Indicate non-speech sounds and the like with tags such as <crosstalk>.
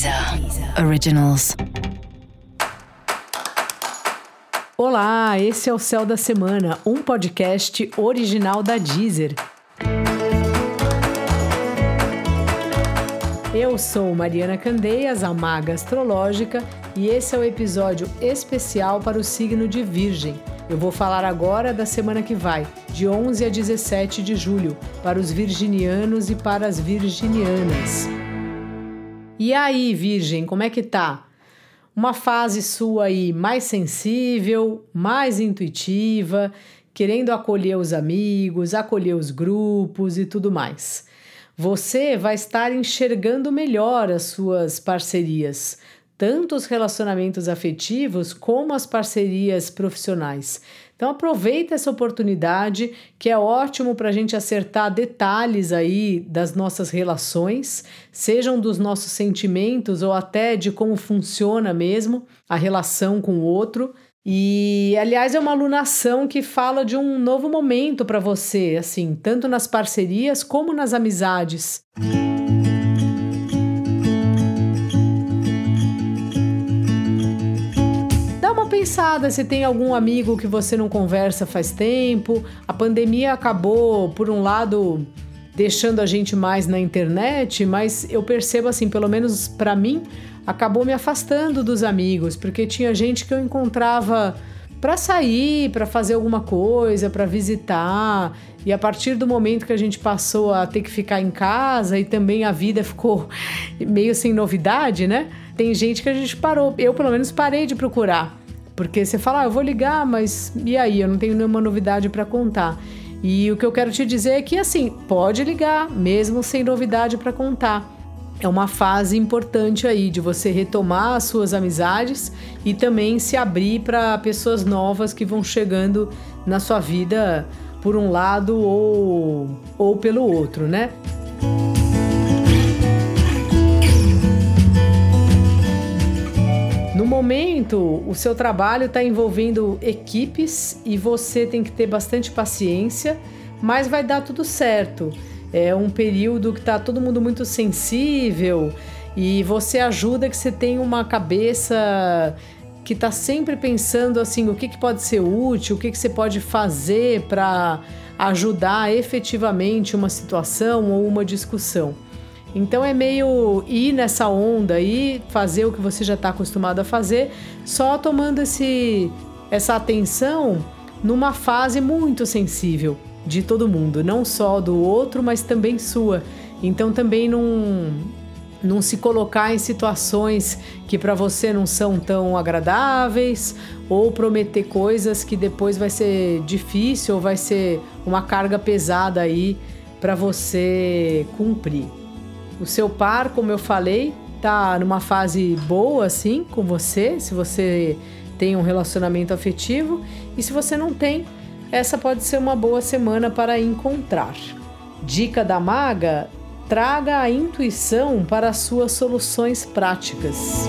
Deezer Originals. Olá, esse é o Céu da Semana, um podcast original da Deezer. Eu sou Mariana Candeias, a maga astrológica, e esse é o episódio especial para o signo de Virgem. Eu vou falar agora da semana que vai, de 11 a 17 de julho, para os virginianos e para as virginianas. E aí, Virgem, como é que tá? Uma fase sua aí mais sensível, mais intuitiva, querendo acolher os amigos, acolher os grupos e tudo mais. Você vai estar enxergando melhor as suas parcerias, tanto os relacionamentos afetivos como as parcerias profissionais. Então aproveita essa oportunidade que é ótimo para a gente acertar detalhes aí das nossas relações, sejam dos nossos sentimentos ou até de como funciona mesmo a relação com o outro. E, aliás, é uma alunação que fala de um novo momento para você, assim, tanto nas parcerias como nas amizades. Pensada se tem algum amigo que você não conversa faz tempo. A pandemia acabou, por um lado, deixando a gente mais na internet, mas eu percebo assim, pelo menos para mim, acabou me afastando dos amigos, porque tinha gente que eu encontrava para sair, para fazer alguma coisa, para visitar. E a partir do momento que a gente passou a ter que ficar em casa e também a vida <laughs> ficou meio sem novidade, né? Tem gente que a gente parou, eu pelo menos parei de procurar. Porque você fala, ah, eu vou ligar, mas e aí? Eu não tenho nenhuma novidade para contar. E o que eu quero te dizer é que, assim, pode ligar, mesmo sem novidade para contar. É uma fase importante aí de você retomar as suas amizades e também se abrir para pessoas novas que vão chegando na sua vida por um lado ou, ou pelo outro, né? Momento, o seu trabalho está envolvendo equipes e você tem que ter bastante paciência, mas vai dar tudo certo. É um período que está todo mundo muito sensível e você ajuda que você tem uma cabeça que está sempre pensando assim o que, que pode ser útil, o que, que você pode fazer para ajudar efetivamente uma situação ou uma discussão. Então é meio ir nessa onda e fazer o que você já está acostumado a fazer, só tomando esse, essa atenção numa fase muito sensível de todo mundo, não só do outro, mas também sua. Então também não, não se colocar em situações que para você não são tão agradáveis ou prometer coisas que depois vai ser difícil ou vai ser uma carga pesada aí para você cumprir. O seu par, como eu falei, tá numa fase boa assim com você, se você tem um relacionamento afetivo, e se você não tem, essa pode ser uma boa semana para encontrar. Dica da maga: traga a intuição para as suas soluções práticas.